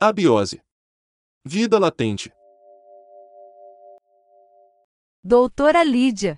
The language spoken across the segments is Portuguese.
Abiose. Vida latente. Doutora Lídia.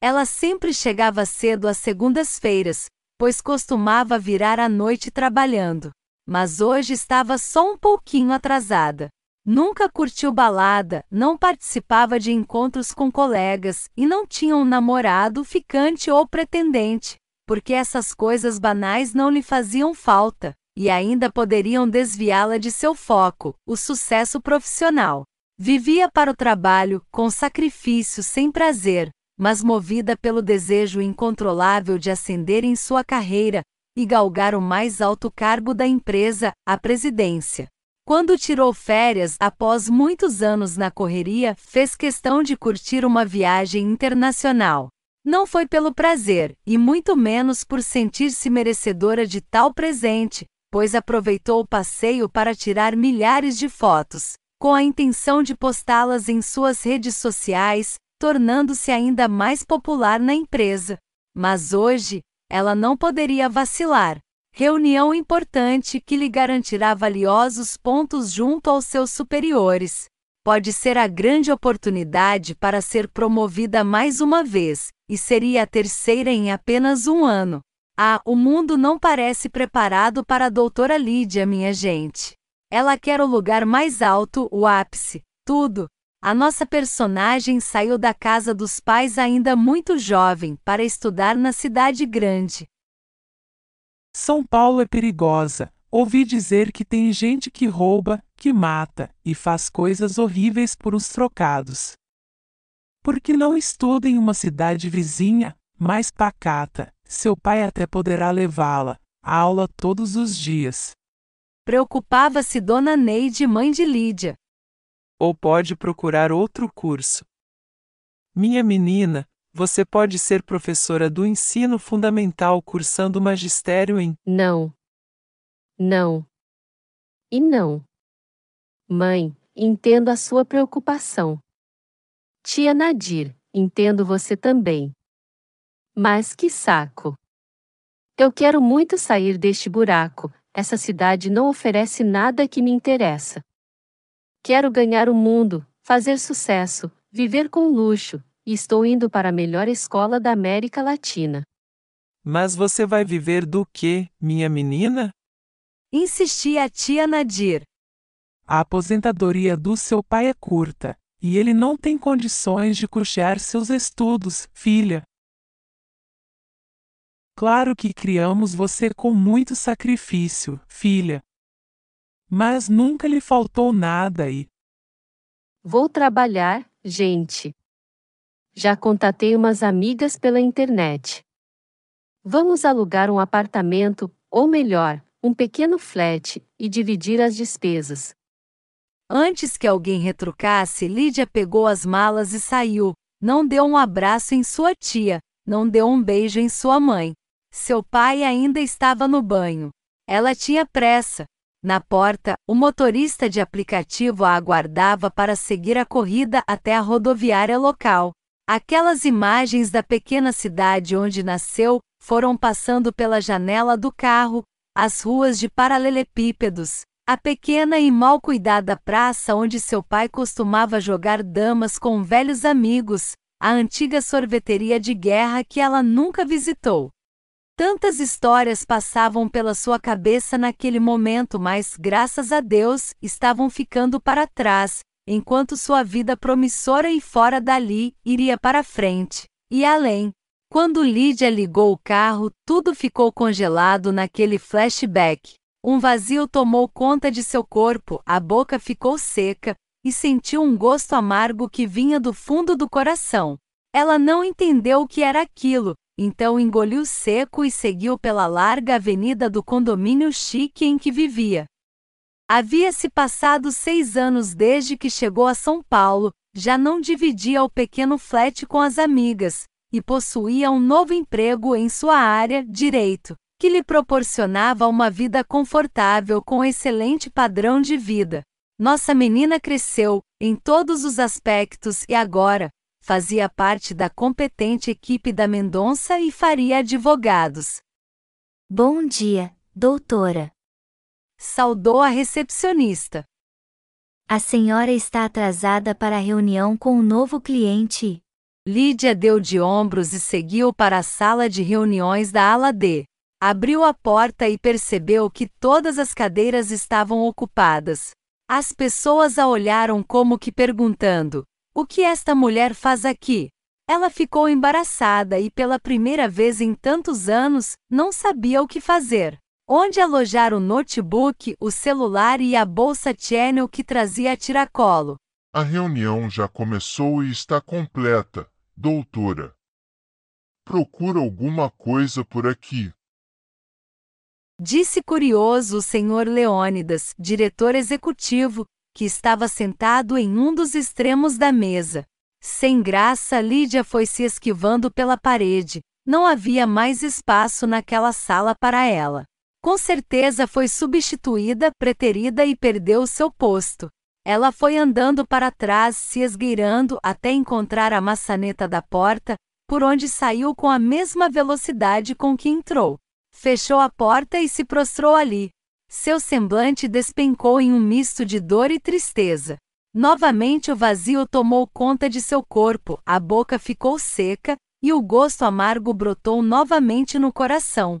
Ela sempre chegava cedo às segundas-feiras, pois costumava virar à noite trabalhando. Mas hoje estava só um pouquinho atrasada. Nunca curtiu balada, não participava de encontros com colegas e não tinha um namorado, ficante ou pretendente, porque essas coisas banais não lhe faziam falta e ainda poderiam desviá-la de seu foco, o sucesso profissional. Vivia para o trabalho, com sacrifício sem prazer, mas movida pelo desejo incontrolável de ascender em sua carreira e galgar o mais alto cargo da empresa, a presidência. Quando tirou férias após muitos anos na correria, fez questão de curtir uma viagem internacional. Não foi pelo prazer, e muito menos por sentir-se merecedora de tal presente, pois aproveitou o passeio para tirar milhares de fotos, com a intenção de postá-las em suas redes sociais, tornando-se ainda mais popular na empresa. Mas hoje, ela não poderia vacilar, reunião importante que lhe garantirá valiosos pontos junto aos seus superiores. Pode ser a grande oportunidade para ser promovida mais uma vez, e seria a terceira em apenas um ano. Ah, o mundo não parece preparado para a doutora Lídia, minha gente. Ela quer o lugar mais alto, o ápice, tudo. A nossa personagem saiu da casa dos pais ainda muito jovem para estudar na cidade grande. São Paulo é perigosa. Ouvi dizer que tem gente que rouba, que mata e faz coisas horríveis por uns trocados. Por que não estuda em uma cidade vizinha, mais pacata? Seu pai até poderá levá-la à aula todos os dias. Preocupava-se Dona Neide, mãe de Lídia. Ou pode procurar outro curso. Minha menina, você pode ser professora do ensino fundamental cursando magistério em. Não. Não. E não. Mãe, entendo a sua preocupação. Tia Nadir, entendo você também. Mas que saco! Eu quero muito sair deste buraco, essa cidade não oferece nada que me interessa. Quero ganhar o mundo, fazer sucesso, viver com luxo, e estou indo para a melhor escola da América Latina. Mas você vai viver do que, minha menina? Insistia a tia Nadir. A aposentadoria do seu pai é curta, e ele não tem condições de custear seus estudos, filha. Claro que criamos você com muito sacrifício, filha. Mas nunca lhe faltou nada e. Vou trabalhar, gente. Já contatei umas amigas pela internet. Vamos alugar um apartamento, ou melhor, um pequeno flat, e dividir as despesas. Antes que alguém retrucasse, Lídia pegou as malas e saiu. Não deu um abraço em sua tia, não deu um beijo em sua mãe. Seu pai ainda estava no banho. Ela tinha pressa. Na porta, o motorista de aplicativo a aguardava para seguir a corrida até a rodoviária local. Aquelas imagens da pequena cidade onde nasceu foram passando pela janela do carro, as ruas de paralelepípedos, a pequena e mal cuidada praça onde seu pai costumava jogar damas com velhos amigos, a antiga sorveteria de guerra que ela nunca visitou. Tantas histórias passavam pela sua cabeça naquele momento, mas, graças a Deus, estavam ficando para trás, enquanto sua vida promissora e fora dali iria para frente e além. Quando Lídia ligou o carro, tudo ficou congelado naquele flashback. Um vazio tomou conta de seu corpo, a boca ficou seca e sentiu um gosto amargo que vinha do fundo do coração. Ela não entendeu o que era aquilo, então engoliu seco e seguiu pela larga avenida do condomínio chique em que vivia. Havia-se passado seis anos desde que chegou a São Paulo, já não dividia o pequeno flat com as amigas, e possuía um novo emprego em sua área, direito, que lhe proporcionava uma vida confortável com excelente padrão de vida. Nossa menina cresceu, em todos os aspectos e agora, fazia parte da competente equipe da Mendonça e faria advogados. Bom dia, doutora. Saudou a recepcionista. A senhora está atrasada para a reunião com o novo cliente. Lídia deu de ombros e seguiu para a sala de reuniões da ala D. Abriu a porta e percebeu que todas as cadeiras estavam ocupadas. As pessoas a olharam como que perguntando: O que esta mulher faz aqui? Ela ficou embaraçada e, pela primeira vez em tantos anos, não sabia o que fazer. Onde alojar o notebook, o celular e a bolsa Channel que trazia a tiracolo. A reunião já começou e está completa, doutora. Procura alguma coisa por aqui. Disse curioso o senhor Leônidas, diretor executivo, que estava sentado em um dos extremos da mesa. Sem graça, Lídia foi se esquivando pela parede. Não havia mais espaço naquela sala para ela. Com certeza foi substituída, preterida e perdeu seu posto. Ela foi andando para trás, se esgueirando até encontrar a maçaneta da porta, por onde saiu com a mesma velocidade com que entrou. Fechou a porta e se prostrou ali. Seu semblante despencou em um misto de dor e tristeza. Novamente o vazio tomou conta de seu corpo, a boca ficou seca, e o gosto amargo brotou novamente no coração.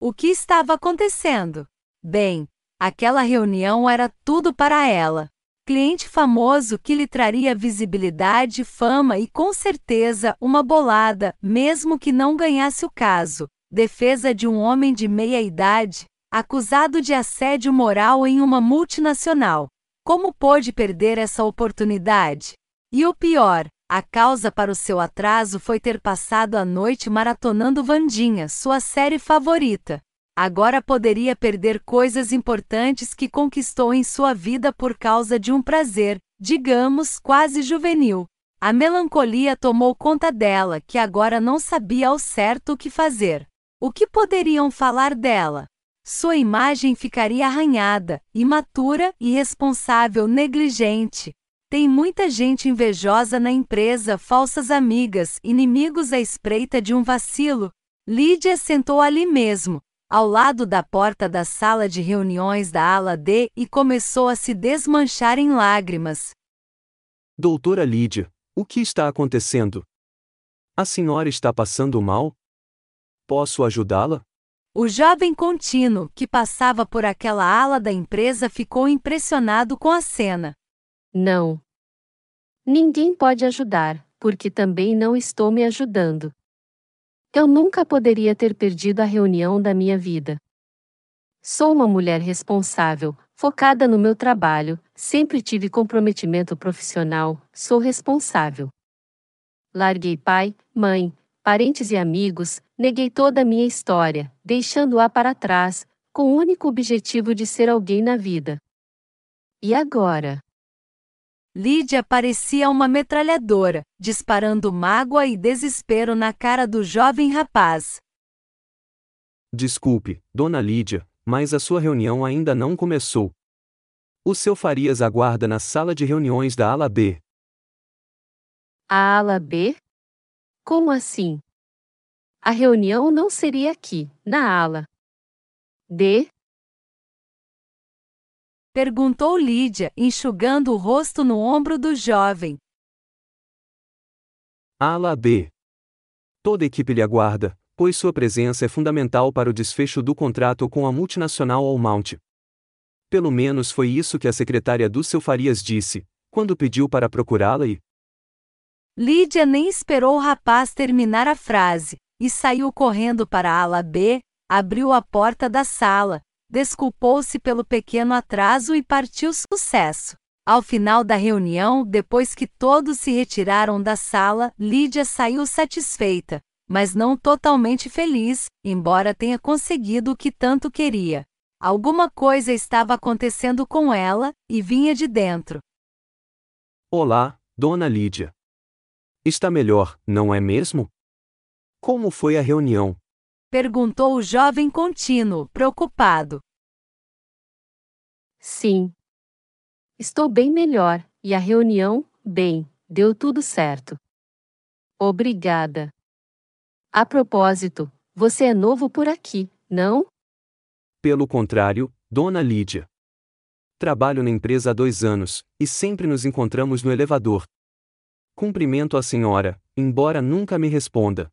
O que estava acontecendo? Bem, aquela reunião era tudo para ela. Cliente famoso que lhe traria visibilidade, fama e com certeza uma bolada, mesmo que não ganhasse o caso defesa de um homem de meia idade, acusado de assédio moral em uma multinacional. Como pôde perder essa oportunidade? E o pior, a causa para o seu atraso foi ter passado a noite maratonando Vandinha, sua série favorita. Agora poderia perder coisas importantes que conquistou em sua vida por causa de um prazer, digamos, quase juvenil. A melancolia tomou conta dela, que agora não sabia ao certo o que fazer. O que poderiam falar dela? Sua imagem ficaria arranhada, imatura, irresponsável, negligente. Tem muita gente invejosa na empresa, falsas amigas, inimigos à espreita de um vacilo. Lídia sentou ali mesmo, ao lado da porta da sala de reuniões da ala D e começou a se desmanchar em lágrimas. Doutora Lídia, o que está acontecendo? A senhora está passando mal? Posso ajudá-la? O jovem contínuo, que passava por aquela ala da empresa, ficou impressionado com a cena. Não. Ninguém pode ajudar, porque também não estou me ajudando. Eu nunca poderia ter perdido a reunião da minha vida. Sou uma mulher responsável, focada no meu trabalho, sempre tive comprometimento profissional, sou responsável. Larguei pai, mãe, parentes e amigos, neguei toda a minha história, deixando-a para trás, com o único objetivo de ser alguém na vida. E agora? Lídia parecia uma metralhadora, disparando mágoa e desespero na cara do jovem rapaz. Desculpe, dona Lídia, mas a sua reunião ainda não começou. O seu Farias aguarda na sala de reuniões da ala B. A ala B? Como assim? A reunião não seria aqui, na ala. D? Perguntou Lídia, enxugando o rosto no ombro do jovem. Ala B. Toda a equipe lhe aguarda, pois sua presença é fundamental para o desfecho do contrato com a multinacional Allmount. Pelo menos foi isso que a secretária do seu Farias disse, quando pediu para procurá-la e, Lídia nem esperou o rapaz terminar a frase, e saiu correndo para a ala B, abriu a porta da sala, desculpou-se pelo pequeno atraso e partiu sucesso. Ao final da reunião, depois que todos se retiraram da sala, Lídia saiu satisfeita, mas não totalmente feliz, embora tenha conseguido o que tanto queria. Alguma coisa estava acontecendo com ela, e vinha de dentro. Olá, dona Lídia. Está melhor, não é mesmo? Como foi a reunião? Perguntou o jovem contínuo, preocupado. Sim. Estou bem melhor, e a reunião, bem, deu tudo certo. Obrigada. A propósito, você é novo por aqui, não? Pelo contrário, Dona Lídia. Trabalho na empresa há dois anos, e sempre nos encontramos no elevador. Cumprimento a senhora, embora nunca me responda.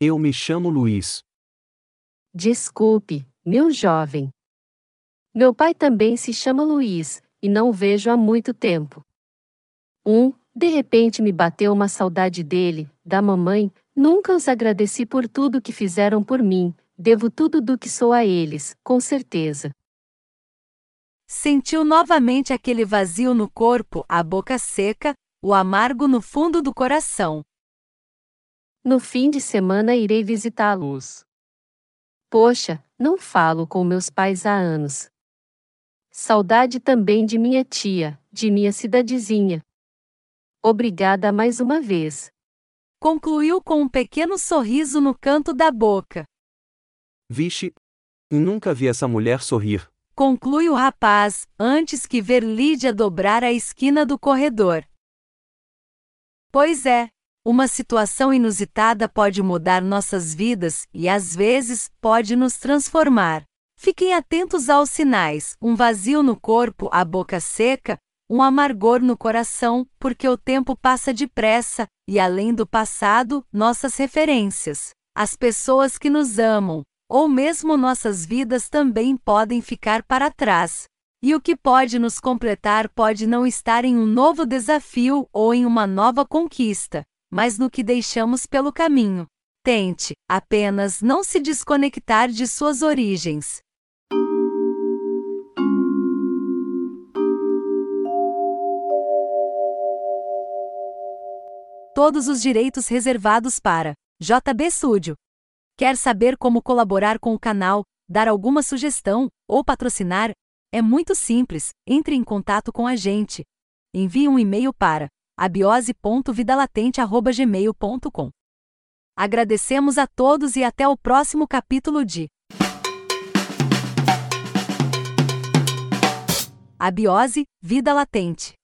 Eu me chamo Luiz. Desculpe, meu jovem. Meu pai também se chama Luiz, e não o vejo há muito tempo. Um, de repente me bateu uma saudade dele, da mamãe, nunca os agradeci por tudo que fizeram por mim, devo tudo do que sou a eles, com certeza. Sentiu novamente aquele vazio no corpo, a boca seca, o amargo no fundo do coração. No fim de semana irei visitá-los. Poxa, não falo com meus pais há anos. Saudade também de minha tia, de minha cidadezinha. Obrigada mais uma vez. Concluiu com um pequeno sorriso no canto da boca. Vixe! Nunca vi essa mulher sorrir. Conclui o rapaz, antes que ver Lídia dobrar a esquina do corredor. Pois é, uma situação inusitada pode mudar nossas vidas e às vezes pode nos transformar. Fiquem atentos aos sinais: um vazio no corpo, a boca seca, um amargor no coração, porque o tempo passa depressa, e além do passado, nossas referências, as pessoas que nos amam, ou mesmo nossas vidas também podem ficar para trás. E o que pode nos completar pode não estar em um novo desafio ou em uma nova conquista, mas no que deixamos pelo caminho. Tente, apenas, não se desconectar de suas origens. Todos os direitos reservados para JB Studio. Quer saber como colaborar com o canal, dar alguma sugestão ou patrocinar? É muito simples, entre em contato com a gente. Envie um e-mail para abiose.vidalatente.gmail.com. Agradecemos a todos e até o próximo capítulo de Abiose, Vida Latente.